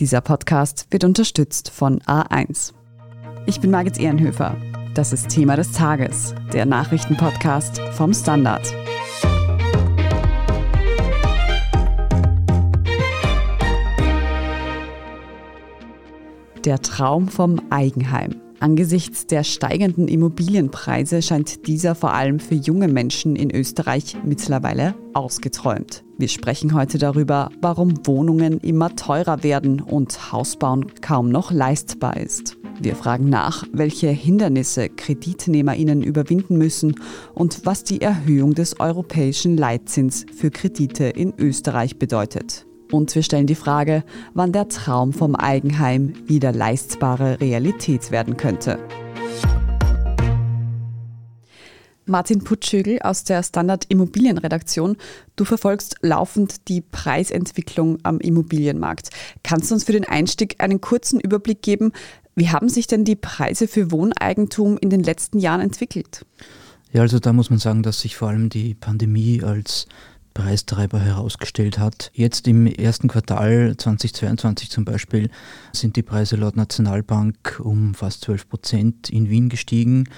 Dieser Podcast wird unterstützt von A1. Ich bin Margit Ehrenhöfer. Das ist Thema des Tages, der Nachrichtenpodcast vom Standard. Der Traum vom Eigenheim. Angesichts der steigenden Immobilienpreise scheint dieser vor allem für junge Menschen in Österreich mittlerweile ausgeträumt. Wir sprechen heute darüber, warum Wohnungen immer teurer werden und Hausbauen kaum noch leistbar ist. Wir fragen nach, welche Hindernisse KreditnehmerInnen überwinden müssen und was die Erhöhung des europäischen Leitzins für Kredite in Österreich bedeutet. Und wir stellen die Frage, wann der Traum vom Eigenheim wieder leistbare Realität werden könnte. Martin Putschögel aus der Standard Immobilienredaktion. Du verfolgst laufend die Preisentwicklung am Immobilienmarkt. Kannst du uns für den Einstieg einen kurzen Überblick geben? Wie haben sich denn die Preise für Wohneigentum in den letzten Jahren entwickelt? Ja, also da muss man sagen, dass sich vor allem die Pandemie als Preistreiber herausgestellt hat. Jetzt im ersten Quartal 2022 zum Beispiel sind die Preise laut Nationalbank um fast 12 Prozent in Wien gestiegen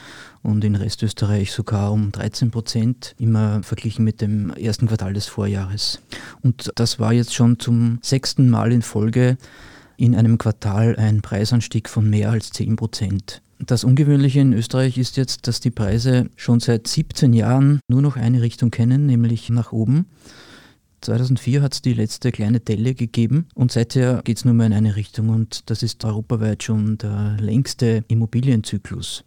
und in Restösterreich sogar um 13 Prozent, immer verglichen mit dem ersten Quartal des Vorjahres. Und das war jetzt schon zum sechsten Mal in Folge in einem Quartal ein Preisanstieg von mehr als 10 Prozent. Das Ungewöhnliche in Österreich ist jetzt, dass die Preise schon seit 17 Jahren nur noch eine Richtung kennen, nämlich nach oben. 2004 hat es die letzte kleine Delle gegeben und seither geht es nur mehr in eine Richtung und das ist europaweit schon der längste Immobilienzyklus.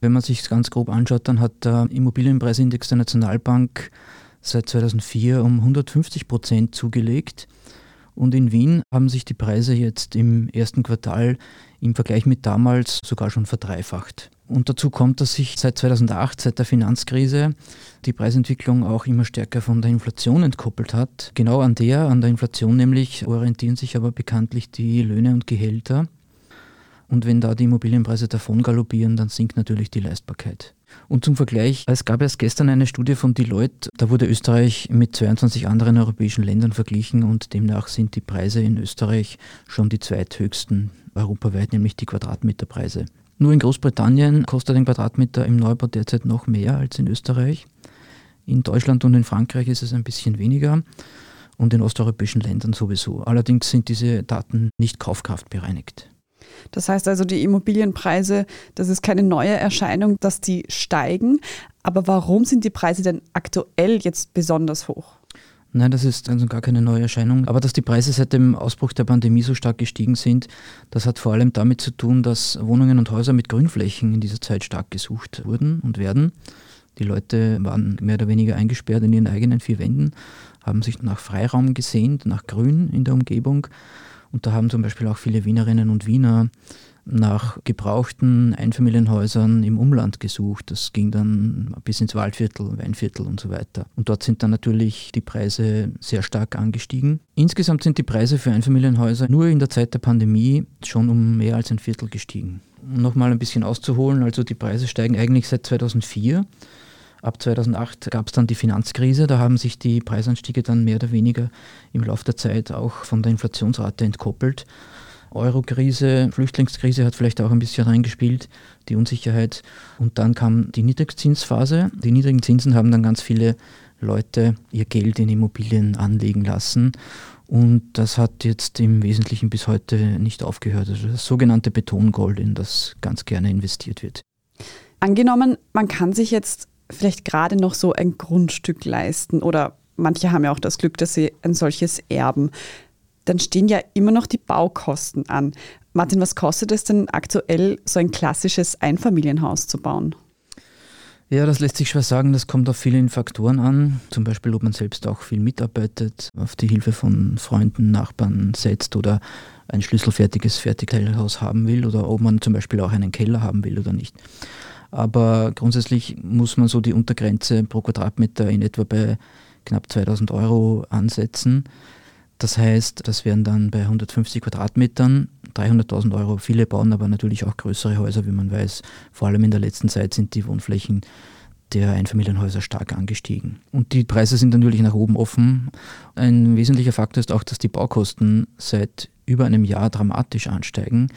Wenn man sich ganz grob anschaut, dann hat der Immobilienpreisindex der Nationalbank seit 2004 um 150 Prozent zugelegt und in Wien haben sich die Preise jetzt im ersten Quartal im Vergleich mit damals sogar schon verdreifacht. Und dazu kommt, dass sich seit 2008, seit der Finanzkrise, die Preisentwicklung auch immer stärker von der Inflation entkoppelt hat. Genau an der, an der Inflation nämlich, orientieren sich aber bekanntlich die Löhne und Gehälter. Und wenn da die Immobilienpreise davon galoppieren, dann sinkt natürlich die Leistbarkeit. Und zum Vergleich, es gab erst gestern eine Studie von Deloitte, da wurde Österreich mit 22 anderen europäischen Ländern verglichen und demnach sind die Preise in Österreich schon die zweithöchsten europaweit, nämlich die Quadratmeterpreise. Nur in Großbritannien kostet ein Quadratmeter im Neubau derzeit noch mehr als in Österreich. In Deutschland und in Frankreich ist es ein bisschen weniger und in osteuropäischen Ländern sowieso. Allerdings sind diese Daten nicht kaufkraftbereinigt. Das heißt also, die Immobilienpreise, das ist keine neue Erscheinung, dass die steigen. Aber warum sind die Preise denn aktuell jetzt besonders hoch? Nein, das ist also gar keine neue Erscheinung. Aber dass die Preise seit dem Ausbruch der Pandemie so stark gestiegen sind, das hat vor allem damit zu tun, dass Wohnungen und Häuser mit Grünflächen in dieser Zeit stark gesucht wurden und werden. Die Leute waren mehr oder weniger eingesperrt in ihren eigenen vier Wänden, haben sich nach Freiraum gesehnt, nach Grün in der Umgebung. Und da haben zum Beispiel auch viele Wienerinnen und Wiener nach gebrauchten Einfamilienhäusern im Umland gesucht. Das ging dann bis ins Waldviertel, Weinviertel und so weiter. Und dort sind dann natürlich die Preise sehr stark angestiegen. Insgesamt sind die Preise für Einfamilienhäuser nur in der Zeit der Pandemie schon um mehr als ein Viertel gestiegen. Um nochmal ein bisschen auszuholen, also die Preise steigen eigentlich seit 2004. Ab 2008 gab es dann die Finanzkrise, da haben sich die Preisanstiege dann mehr oder weniger im Laufe der Zeit auch von der Inflationsrate entkoppelt. Euro-Krise, Flüchtlingskrise hat vielleicht auch ein bisschen reingespielt, die Unsicherheit. Und dann kam die Niedrigzinsphase. Die niedrigen Zinsen haben dann ganz viele Leute ihr Geld in Immobilien anlegen lassen. Und das hat jetzt im Wesentlichen bis heute nicht aufgehört. Also das sogenannte Betongold, in das ganz gerne investiert wird. Angenommen, man kann sich jetzt vielleicht gerade noch so ein Grundstück leisten oder manche haben ja auch das Glück, dass sie ein solches erben dann stehen ja immer noch die Baukosten an. Martin, was kostet es denn aktuell, so ein klassisches Einfamilienhaus zu bauen? Ja, das lässt sich schwer sagen. Das kommt auf viele Faktoren an. Zum Beispiel, ob man selbst auch viel mitarbeitet, auf die Hilfe von Freunden, Nachbarn setzt oder ein schlüsselfertiges Fertigteilhaus haben will oder ob man zum Beispiel auch einen Keller haben will oder nicht. Aber grundsätzlich muss man so die Untergrenze pro Quadratmeter in etwa bei knapp 2000 Euro ansetzen. Das heißt, das wären dann bei 150 Quadratmetern 300.000 Euro. Viele bauen aber natürlich auch größere Häuser, wie man weiß. Vor allem in der letzten Zeit sind die Wohnflächen der Einfamilienhäuser stark angestiegen. Und die Preise sind natürlich nach oben offen. Ein wesentlicher Faktor ist auch, dass die Baukosten seit über einem Jahr dramatisch ansteigen.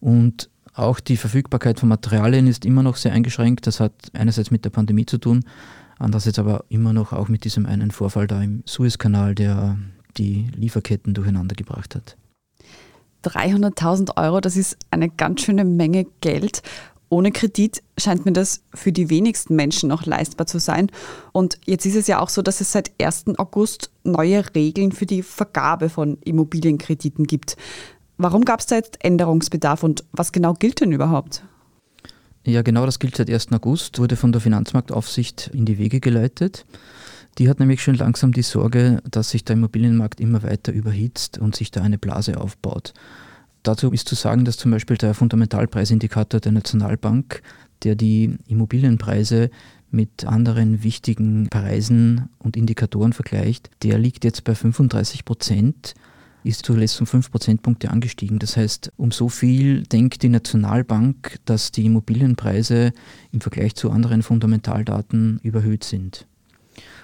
Und auch die Verfügbarkeit von Materialien ist immer noch sehr eingeschränkt. Das hat einerseits mit der Pandemie zu tun, andererseits aber immer noch auch mit diesem einen Vorfall da im Suezkanal, der die Lieferketten durcheinander gebracht hat. 300.000 Euro, das ist eine ganz schöne Menge Geld. Ohne Kredit scheint mir das für die wenigsten Menschen noch leistbar zu sein. Und jetzt ist es ja auch so, dass es seit 1. August neue Regeln für die Vergabe von Immobilienkrediten gibt. Warum gab es da jetzt Änderungsbedarf und was genau gilt denn überhaupt? Ja, genau das gilt seit 1. August, wurde von der Finanzmarktaufsicht in die Wege geleitet. Die hat nämlich schon langsam die Sorge, dass sich der Immobilienmarkt immer weiter überhitzt und sich da eine Blase aufbaut. Dazu ist zu sagen, dass zum Beispiel der Fundamentalpreisindikator der Nationalbank, der die Immobilienpreise mit anderen wichtigen Preisen und Indikatoren vergleicht, der liegt jetzt bei 35 Prozent ist zuletzt um 5 Prozentpunkte angestiegen. Das heißt, um so viel denkt die Nationalbank, dass die Immobilienpreise im Vergleich zu anderen Fundamentaldaten überhöht sind.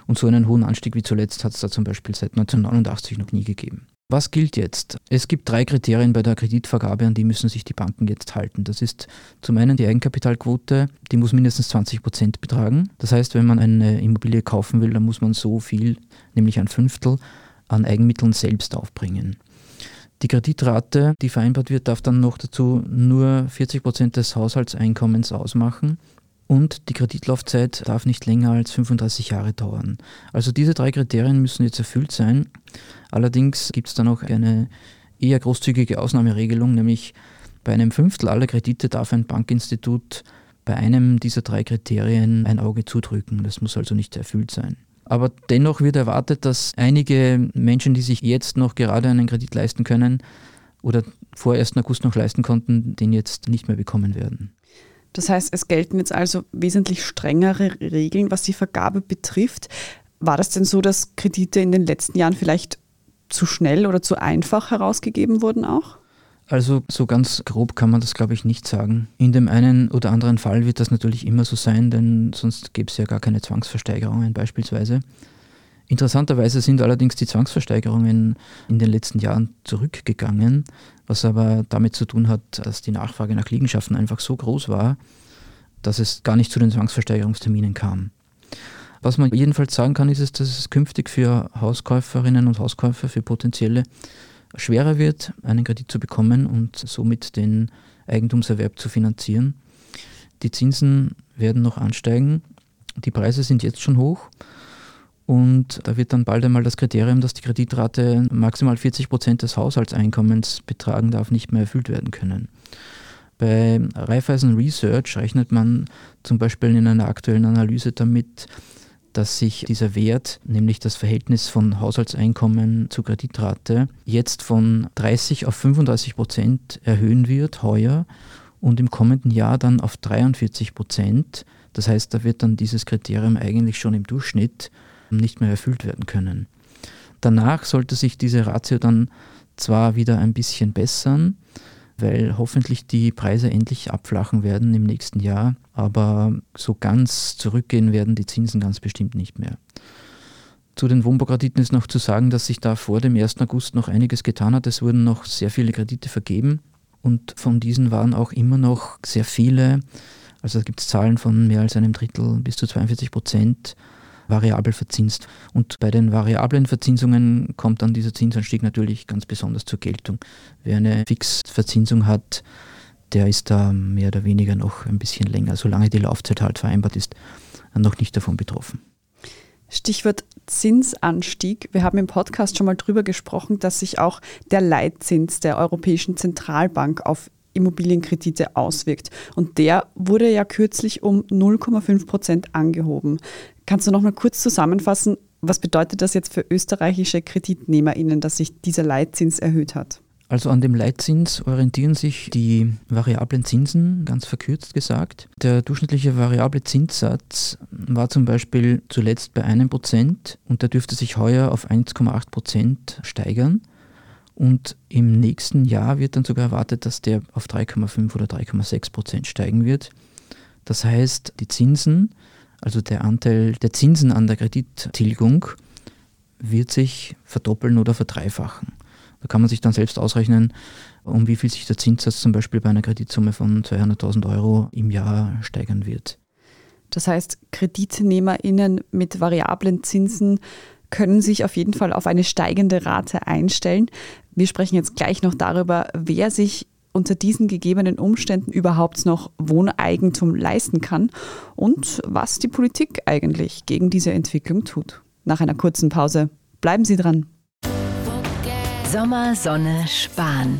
Und so einen hohen Anstieg wie zuletzt hat es da zum Beispiel seit 1989 noch nie gegeben. Was gilt jetzt? Es gibt drei Kriterien bei der Kreditvergabe, an die müssen sich die Banken jetzt halten. Das ist zum einen die Eigenkapitalquote, die muss mindestens 20 Prozent betragen. Das heißt, wenn man eine Immobilie kaufen will, dann muss man so viel, nämlich ein Fünftel, an Eigenmitteln selbst aufbringen. Die Kreditrate, die vereinbart wird, darf dann noch dazu nur 40 Prozent des Haushaltseinkommens ausmachen und die Kreditlaufzeit darf nicht länger als 35 Jahre dauern. Also diese drei Kriterien müssen jetzt erfüllt sein. Allerdings gibt es dann auch eine eher großzügige Ausnahmeregelung, nämlich bei einem Fünftel aller Kredite darf ein Bankinstitut bei einem dieser drei Kriterien ein Auge zudrücken. Das muss also nicht erfüllt sein. Aber dennoch wird erwartet, dass einige Menschen, die sich jetzt noch gerade einen Kredit leisten können oder vor 1. August noch leisten konnten, den jetzt nicht mehr bekommen werden. Das heißt, es gelten jetzt also wesentlich strengere Regeln, was die Vergabe betrifft. War das denn so, dass Kredite in den letzten Jahren vielleicht zu schnell oder zu einfach herausgegeben wurden auch? Also so ganz grob kann man das, glaube ich, nicht sagen. In dem einen oder anderen Fall wird das natürlich immer so sein, denn sonst gäbe es ja gar keine Zwangsversteigerungen beispielsweise. Interessanterweise sind allerdings die Zwangsversteigerungen in den letzten Jahren zurückgegangen, was aber damit zu tun hat, dass die Nachfrage nach Liegenschaften einfach so groß war, dass es gar nicht zu den Zwangsversteigerungsterminen kam. Was man jedenfalls sagen kann, ist, dass es künftig für Hauskäuferinnen und Hauskäufer, für potenzielle schwerer wird, einen Kredit zu bekommen und somit den Eigentumserwerb zu finanzieren. Die Zinsen werden noch ansteigen, die Preise sind jetzt schon hoch und da wird dann bald einmal das Kriterium, dass die Kreditrate maximal 40 Prozent des Haushaltseinkommens betragen darf, nicht mehr erfüllt werden können. Bei Raiffeisen Research rechnet man zum Beispiel in einer aktuellen Analyse damit, dass sich dieser Wert, nämlich das Verhältnis von Haushaltseinkommen zu Kreditrate, jetzt von 30 auf 35 Prozent erhöhen wird, heuer, und im kommenden Jahr dann auf 43 Prozent. Das heißt, da wird dann dieses Kriterium eigentlich schon im Durchschnitt nicht mehr erfüllt werden können. Danach sollte sich diese Ratio dann zwar wieder ein bisschen bessern, weil hoffentlich die Preise endlich abflachen werden im nächsten Jahr, aber so ganz zurückgehen werden die Zinsen ganz bestimmt nicht mehr. Zu den Wohnbaukrediten ist noch zu sagen, dass sich da vor dem 1. August noch einiges getan hat. Es wurden noch sehr viele Kredite vergeben und von diesen waren auch immer noch sehr viele, also da gibt es Zahlen von mehr als einem Drittel bis zu 42 Prozent variabel verzinst. Und bei den variablen Verzinsungen kommt dann dieser Zinsanstieg natürlich ganz besonders zur Geltung. Wer eine Fixverzinsung hat, der ist da mehr oder weniger noch ein bisschen länger, solange die Laufzeit halt vereinbart ist, noch nicht davon betroffen. Stichwort Zinsanstieg. Wir haben im Podcast schon mal darüber gesprochen, dass sich auch der Leitzins der Europäischen Zentralbank auf Immobilienkredite auswirkt. Und der wurde ja kürzlich um 0,5 Prozent angehoben. Kannst du noch mal kurz zusammenfassen, was bedeutet das jetzt für österreichische KreditnehmerInnen, dass sich dieser Leitzins erhöht hat? Also an dem Leitzins orientieren sich die variablen Zinsen, ganz verkürzt gesagt. Der durchschnittliche variable Zinssatz war zum Beispiel zuletzt bei einem Prozent und der dürfte sich heuer auf 1,8 Prozent steigern. Und im nächsten Jahr wird dann sogar erwartet, dass der auf 3,5 oder 3,6 Prozent steigen wird. Das heißt, die Zinsen Also der Anteil der Zinsen an der Kredittilgung wird sich verdoppeln oder verdreifachen. Da kann man sich dann selbst ausrechnen, um wie viel sich der Zinssatz zum Beispiel bei einer Kreditsumme von 200.000 Euro im Jahr steigern wird. Das heißt, KreditnehmerInnen mit variablen Zinsen können sich auf jeden Fall auf eine steigende Rate einstellen. Wir sprechen jetzt gleich noch darüber, wer sich unter diesen gegebenen Umständen überhaupt noch Wohneigentum leisten kann und was die Politik eigentlich gegen diese Entwicklung tut. Nach einer kurzen Pause bleiben Sie dran. Sommer, Sonne, Sparen.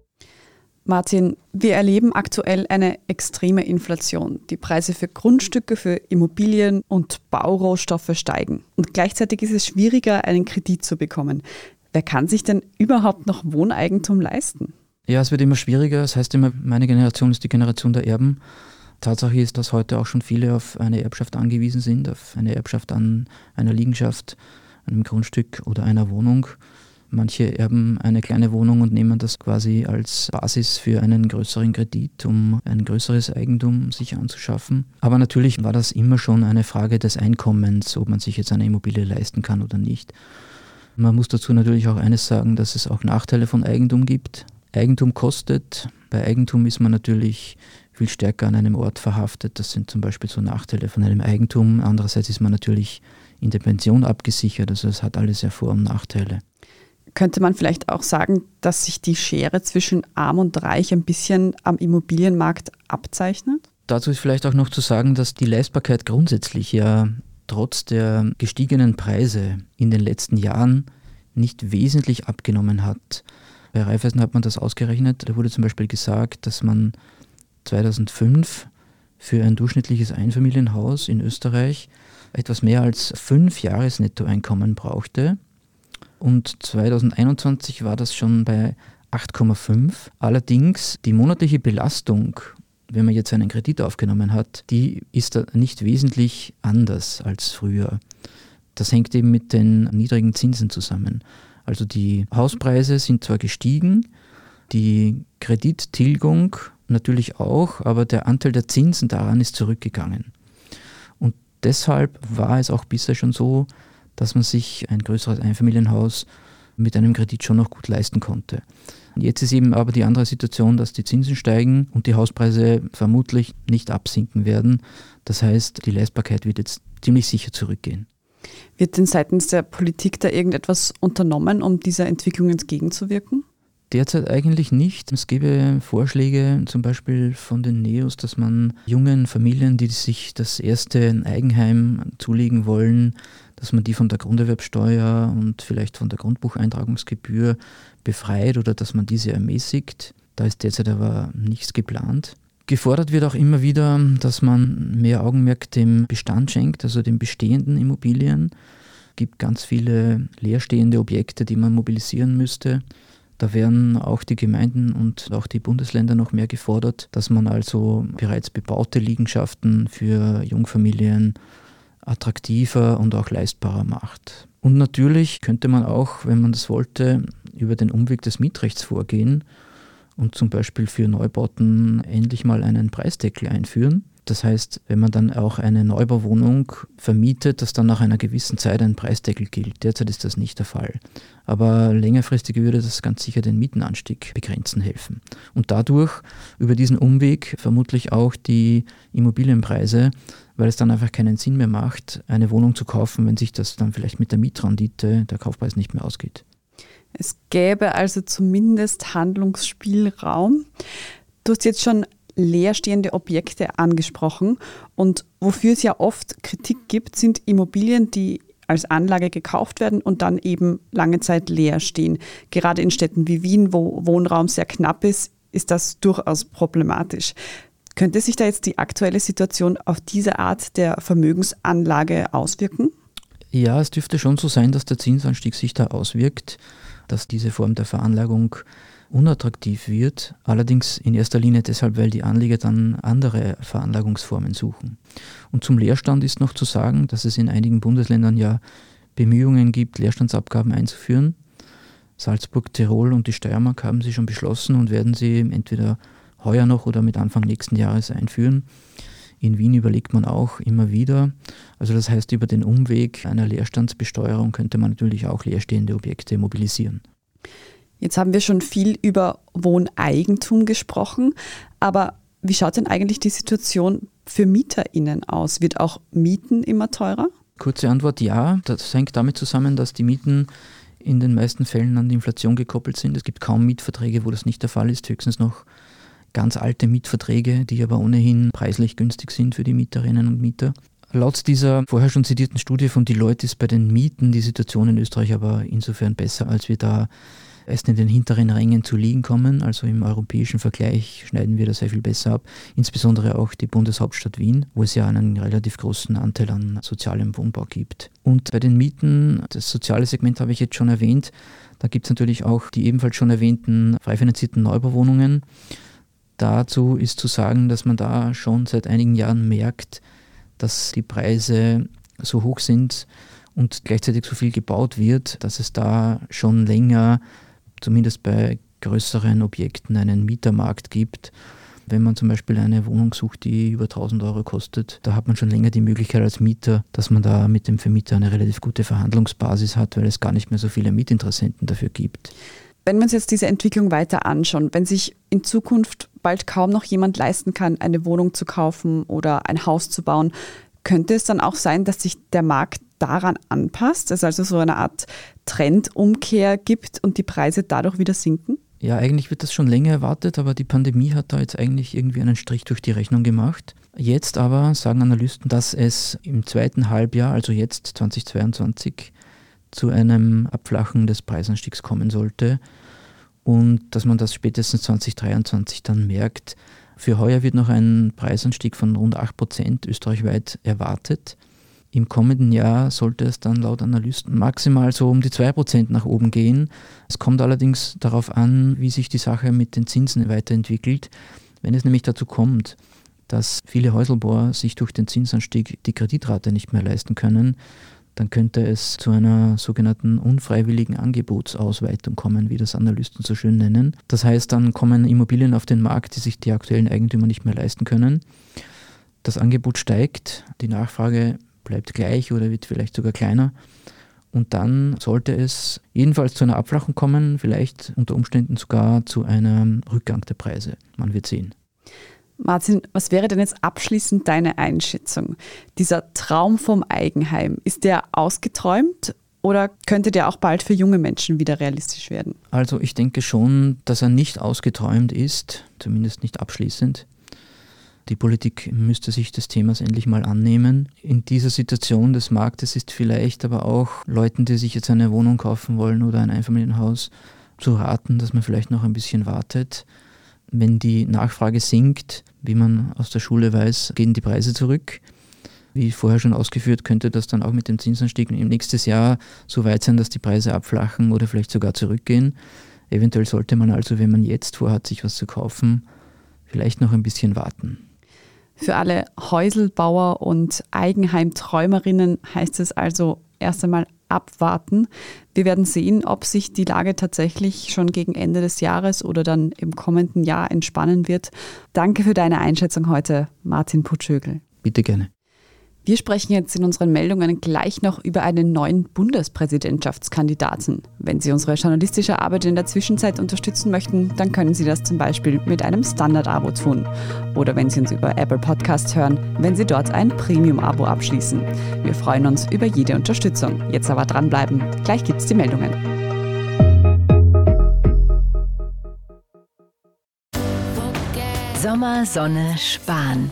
Martin, wir erleben aktuell eine extreme Inflation. Die Preise für Grundstücke, für Immobilien und Baurohstoffe steigen. Und gleichzeitig ist es schwieriger, einen Kredit zu bekommen. Wer kann sich denn überhaupt noch Wohneigentum leisten? Ja, es wird immer schwieriger. Das heißt immer, meine Generation ist die Generation der Erben. Tatsache ist, dass heute auch schon viele auf eine Erbschaft angewiesen sind, auf eine Erbschaft an einer Liegenschaft, einem Grundstück oder einer Wohnung. Manche erben eine kleine Wohnung und nehmen das quasi als Basis für einen größeren Kredit, um ein größeres Eigentum sich anzuschaffen. Aber natürlich war das immer schon eine Frage des Einkommens, ob man sich jetzt eine Immobilie leisten kann oder nicht. Man muss dazu natürlich auch eines sagen, dass es auch Nachteile von Eigentum gibt. Eigentum kostet. Bei Eigentum ist man natürlich viel stärker an einem Ort verhaftet. Das sind zum Beispiel so Nachteile von einem Eigentum. Andererseits ist man natürlich in der Pension abgesichert. Also es hat alles ja Vor- und Nachteile könnte man vielleicht auch sagen, dass sich die Schere zwischen arm und reich ein bisschen am Immobilienmarkt abzeichnet? Dazu ist vielleicht auch noch zu sagen, dass die Leistbarkeit grundsätzlich ja trotz der gestiegenen Preise in den letzten Jahren nicht wesentlich abgenommen hat. Bei Raiffeisen hat man das ausgerechnet. Da wurde zum Beispiel gesagt, dass man 2005 für ein durchschnittliches Einfamilienhaus in Österreich etwas mehr als fünf Jahresnettoeinkommen brauchte und 2021 war das schon bei 8,5. Allerdings die monatliche Belastung, wenn man jetzt einen Kredit aufgenommen hat, die ist nicht wesentlich anders als früher. Das hängt eben mit den niedrigen Zinsen zusammen. Also die Hauspreise sind zwar gestiegen, die Kredittilgung natürlich auch, aber der Anteil der Zinsen daran ist zurückgegangen. Und deshalb war es auch bisher schon so, dass man sich ein größeres Einfamilienhaus mit einem Kredit schon noch gut leisten konnte. Jetzt ist eben aber die andere Situation, dass die Zinsen steigen und die Hauspreise vermutlich nicht absinken werden. Das heißt, die Leistbarkeit wird jetzt ziemlich sicher zurückgehen. Wird denn seitens der Politik da irgendetwas unternommen, um dieser Entwicklung entgegenzuwirken? Derzeit eigentlich nicht. Es gäbe Vorschläge, zum Beispiel von den NEOS, dass man jungen Familien, die sich das erste Eigenheim zulegen wollen, dass man die von der Grunderwerbsteuer und vielleicht von der Grundbucheintragungsgebühr befreit oder dass man diese ermäßigt. Da ist derzeit aber nichts geplant. Gefordert wird auch immer wieder, dass man mehr Augenmerk dem Bestand schenkt, also den bestehenden Immobilien. Es gibt ganz viele leerstehende Objekte, die man mobilisieren müsste. Da werden auch die Gemeinden und auch die Bundesländer noch mehr gefordert, dass man also bereits bebaute Liegenschaften für Jungfamilien attraktiver und auch leistbarer macht. Und natürlich könnte man auch, wenn man das wollte, über den Umweg des Mietrechts vorgehen und zum Beispiel für Neubauten endlich mal einen Preisdeckel einführen. Das heißt, wenn man dann auch eine Neubauwohnung vermietet, dass dann nach einer gewissen Zeit ein Preisdeckel gilt. Derzeit ist das nicht der Fall. Aber längerfristig würde das ganz sicher den Mietenanstieg begrenzen helfen. Und dadurch über diesen Umweg vermutlich auch die Immobilienpreise, weil es dann einfach keinen Sinn mehr macht, eine Wohnung zu kaufen, wenn sich das dann vielleicht mit der Mietrendite, der Kaufpreis nicht mehr ausgeht. Es gäbe also zumindest Handlungsspielraum. Du hast jetzt schon leerstehende Objekte angesprochen. Und wofür es ja oft Kritik gibt, sind Immobilien, die als Anlage gekauft werden und dann eben lange Zeit leer stehen. Gerade in Städten wie Wien, wo Wohnraum sehr knapp ist, ist das durchaus problematisch. Könnte sich da jetzt die aktuelle Situation auf diese Art der Vermögensanlage auswirken? Ja, es dürfte schon so sein, dass der Zinsanstieg sich da auswirkt, dass diese Form der Veranlagung unattraktiv wird. Allerdings in erster Linie deshalb, weil die Anleger dann andere Veranlagungsformen suchen. Und zum Leerstand ist noch zu sagen, dass es in einigen Bundesländern ja Bemühungen gibt, Leerstandsabgaben einzuführen. Salzburg, Tirol und die Steiermark haben sie schon beschlossen und werden sie entweder heuer noch oder mit Anfang nächsten Jahres einführen. In Wien überlegt man auch immer wieder. Also das heißt, über den Umweg einer Leerstandsbesteuerung könnte man natürlich auch leerstehende Objekte mobilisieren. Jetzt haben wir schon viel über Wohneigentum gesprochen, aber wie schaut denn eigentlich die Situation für MieterInnen aus? Wird auch Mieten immer teurer? Kurze Antwort ja. Das hängt damit zusammen, dass die Mieten in den meisten Fällen an die Inflation gekoppelt sind. Es gibt kaum Mietverträge, wo das nicht der Fall ist, höchstens noch ganz alte Mietverträge, die aber ohnehin preislich günstig sind für die Mieterinnen und Mieter. Laut dieser vorher schon zitierten Studie von Deloitte ist bei den Mieten die Situation in Österreich aber insofern besser, als wir da erst in den hinteren Rängen zu liegen kommen. Also im europäischen Vergleich schneiden wir da sehr viel besser ab. Insbesondere auch die Bundeshauptstadt Wien, wo es ja einen relativ großen Anteil an sozialem Wohnbau gibt. Und bei den Mieten, das soziale Segment habe ich jetzt schon erwähnt, da gibt es natürlich auch die ebenfalls schon erwähnten frei finanzierten Neubauwohnungen. Dazu ist zu sagen, dass man da schon seit einigen Jahren merkt, dass die Preise so hoch sind und gleichzeitig so viel gebaut wird, dass es da schon länger zumindest bei größeren Objekten einen Mietermarkt gibt. Wenn man zum Beispiel eine Wohnung sucht, die über 1000 Euro kostet, da hat man schon länger die Möglichkeit als Mieter, dass man da mit dem Vermieter eine relativ gute Verhandlungsbasis hat, weil es gar nicht mehr so viele Mietinteressenten dafür gibt. Wenn wir uns jetzt diese Entwicklung weiter anschauen, wenn sich in Zukunft bald kaum noch jemand leisten kann, eine Wohnung zu kaufen oder ein Haus zu bauen, könnte es dann auch sein, dass sich der Markt daran anpasst, es also so eine Art Trendumkehr gibt und die Preise dadurch wieder sinken? Ja, eigentlich wird das schon länger erwartet, aber die Pandemie hat da jetzt eigentlich irgendwie einen Strich durch die Rechnung gemacht. Jetzt aber sagen Analysten, dass es im zweiten Halbjahr, also jetzt 2022, zu einem Abflachen des Preisanstiegs kommen sollte und dass man das spätestens 2023 dann merkt. Für heuer wird noch ein Preisanstieg von rund 8% österreichweit erwartet. Im kommenden Jahr sollte es dann laut Analysten maximal so um die 2% nach oben gehen. Es kommt allerdings darauf an, wie sich die Sache mit den Zinsen weiterentwickelt. Wenn es nämlich dazu kommt, dass viele Häuselbauer sich durch den Zinsanstieg die Kreditrate nicht mehr leisten können, dann könnte es zu einer sogenannten unfreiwilligen Angebotsausweitung kommen, wie das Analysten so schön nennen. Das heißt, dann kommen Immobilien auf den Markt, die sich die aktuellen Eigentümer nicht mehr leisten können. Das Angebot steigt, die Nachfrage bleibt gleich oder wird vielleicht sogar kleiner. Und dann sollte es jedenfalls zu einer Abflachung kommen, vielleicht unter Umständen sogar zu einem Rückgang der Preise. Man wird sehen. Martin, was wäre denn jetzt abschließend deine Einschätzung? Dieser Traum vom Eigenheim, ist der ausgeträumt oder könnte der auch bald für junge Menschen wieder realistisch werden? Also ich denke schon, dass er nicht ausgeträumt ist, zumindest nicht abschließend. Die Politik müsste sich des Themas endlich mal annehmen. In dieser Situation des Marktes ist vielleicht aber auch Leuten, die sich jetzt eine Wohnung kaufen wollen oder ein Einfamilienhaus, zu raten, dass man vielleicht noch ein bisschen wartet. Wenn die Nachfrage sinkt, wie man aus der Schule weiß, gehen die Preise zurück. Wie vorher schon ausgeführt, könnte das dann auch mit dem Zinsanstieg im nächsten Jahr so weit sein, dass die Preise abflachen oder vielleicht sogar zurückgehen. Eventuell sollte man also, wenn man jetzt vorhat, sich was zu kaufen, vielleicht noch ein bisschen warten. Für alle Häuselbauer und Eigenheimträumerinnen heißt es also erst einmal abwarten. Wir werden sehen, ob sich die Lage tatsächlich schon gegen Ende des Jahres oder dann im kommenden Jahr entspannen wird. Danke für deine Einschätzung heute, Martin Putschögel. Bitte gerne. Wir sprechen jetzt in unseren Meldungen gleich noch über einen neuen Bundespräsidentschaftskandidaten. Wenn Sie unsere journalistische Arbeit in der Zwischenzeit unterstützen möchten, dann können Sie das zum Beispiel mit einem Standard-Abo tun. Oder wenn Sie uns über Apple Podcasts hören, wenn Sie dort ein Premium-Abo abschließen. Wir freuen uns über jede Unterstützung. Jetzt aber dranbleiben. Gleich gibt's die Meldungen. Sommer, Sonne, Spahn.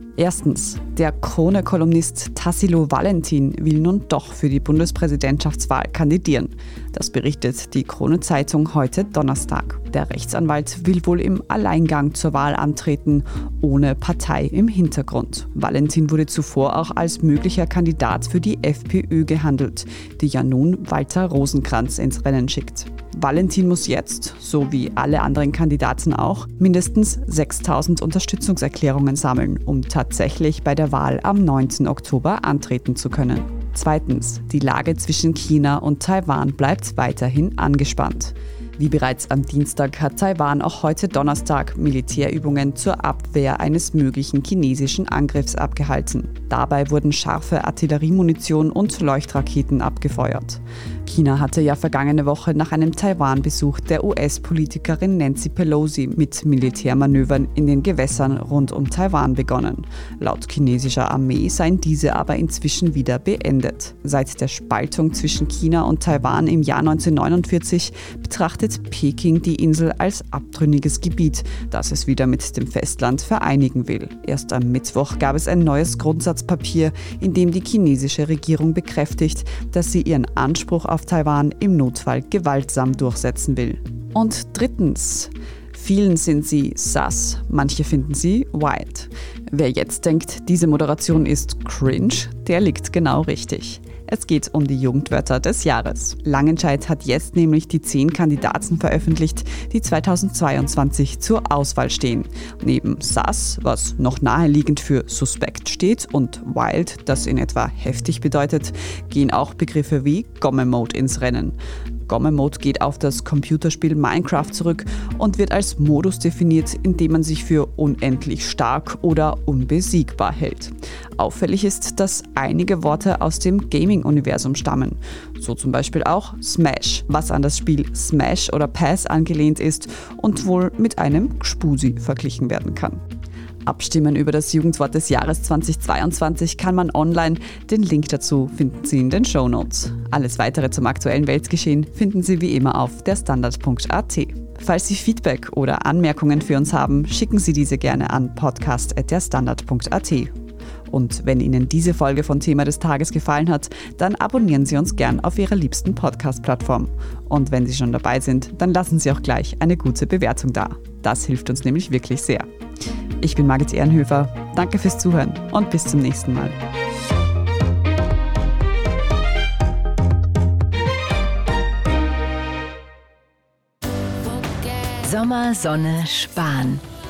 Erstens, der Krone-Kolumnist Tassilo Valentin will nun doch für die Bundespräsidentschaftswahl kandidieren. Das berichtet die Krone-Zeitung heute Donnerstag. Der Rechtsanwalt will wohl im Alleingang zur Wahl antreten, ohne Partei im Hintergrund. Valentin wurde zuvor auch als möglicher Kandidat für die FPÖ gehandelt, die ja nun Walter Rosenkranz ins Rennen schickt. Valentin muss jetzt, so wie alle anderen Kandidaten auch, mindestens 6000 Unterstützungserklärungen sammeln, um tatsächlich bei der Wahl am 9. Oktober antreten zu können. Zweitens, die Lage zwischen China und Taiwan bleibt weiterhin angespannt. Wie bereits am Dienstag hat Taiwan auch heute Donnerstag Militärübungen zur Abwehr eines möglichen chinesischen Angriffs abgehalten. Dabei wurden scharfe Artilleriemunition und Leuchtraketen abgefeuert. China hatte ja vergangene Woche nach einem Taiwan-Besuch der US-Politikerin Nancy Pelosi mit Militärmanövern in den Gewässern rund um Taiwan begonnen. Laut chinesischer Armee seien diese aber inzwischen wieder beendet. Seit der Spaltung zwischen China und Taiwan im Jahr 1949 betrachtet Peking die Insel als abtrünniges Gebiet, das es wieder mit dem Festland vereinigen will. Erst am Mittwoch gab es ein neues Grundsatzpapier, in dem die chinesische Regierung bekräftigt, dass sie ihren Anspruch auf Taiwan im Notfall gewaltsam durchsetzen will. Und drittens, vielen sind sie sass, manche finden sie wild. Wer jetzt denkt, diese Moderation ist cringe, der liegt genau richtig. Es geht um die Jugendwörter des Jahres. Langenscheid hat jetzt nämlich die zehn Kandidaten veröffentlicht, die 2022 zur Auswahl stehen. Neben SAS, was noch naheliegend für suspekt steht, und Wild, das in etwa heftig bedeutet, gehen auch Begriffe wie Gomme-Mode ins Rennen. Gomme-Mode geht auf das Computerspiel Minecraft zurück und wird als Modus definiert, in dem man sich für unendlich stark oder unbesiegbar hält. Auffällig ist, dass einige Worte aus dem Gaming-Universum stammen. So zum Beispiel auch Smash, was an das Spiel Smash oder Pass angelehnt ist und wohl mit einem Gspusi verglichen werden kann. Abstimmen über das Jugendwort des Jahres 2022 kann man online. Den Link dazu finden Sie in den Show Notes. Alles weitere zum aktuellen Weltgeschehen finden Sie wie immer auf derstandard.at. Falls Sie Feedback oder Anmerkungen für uns haben, schicken Sie diese gerne an podcast.derstandard.at. Und wenn Ihnen diese Folge von Thema des Tages gefallen hat, dann abonnieren Sie uns gern auf Ihrer liebsten Podcast-Plattform. Und wenn Sie schon dabei sind, dann lassen Sie auch gleich eine gute Bewertung da. Das hilft uns nämlich wirklich sehr. Ich bin Margit Ehrenhöfer. Danke fürs Zuhören und bis zum nächsten Mal. Sommer, Sonne, Sparen.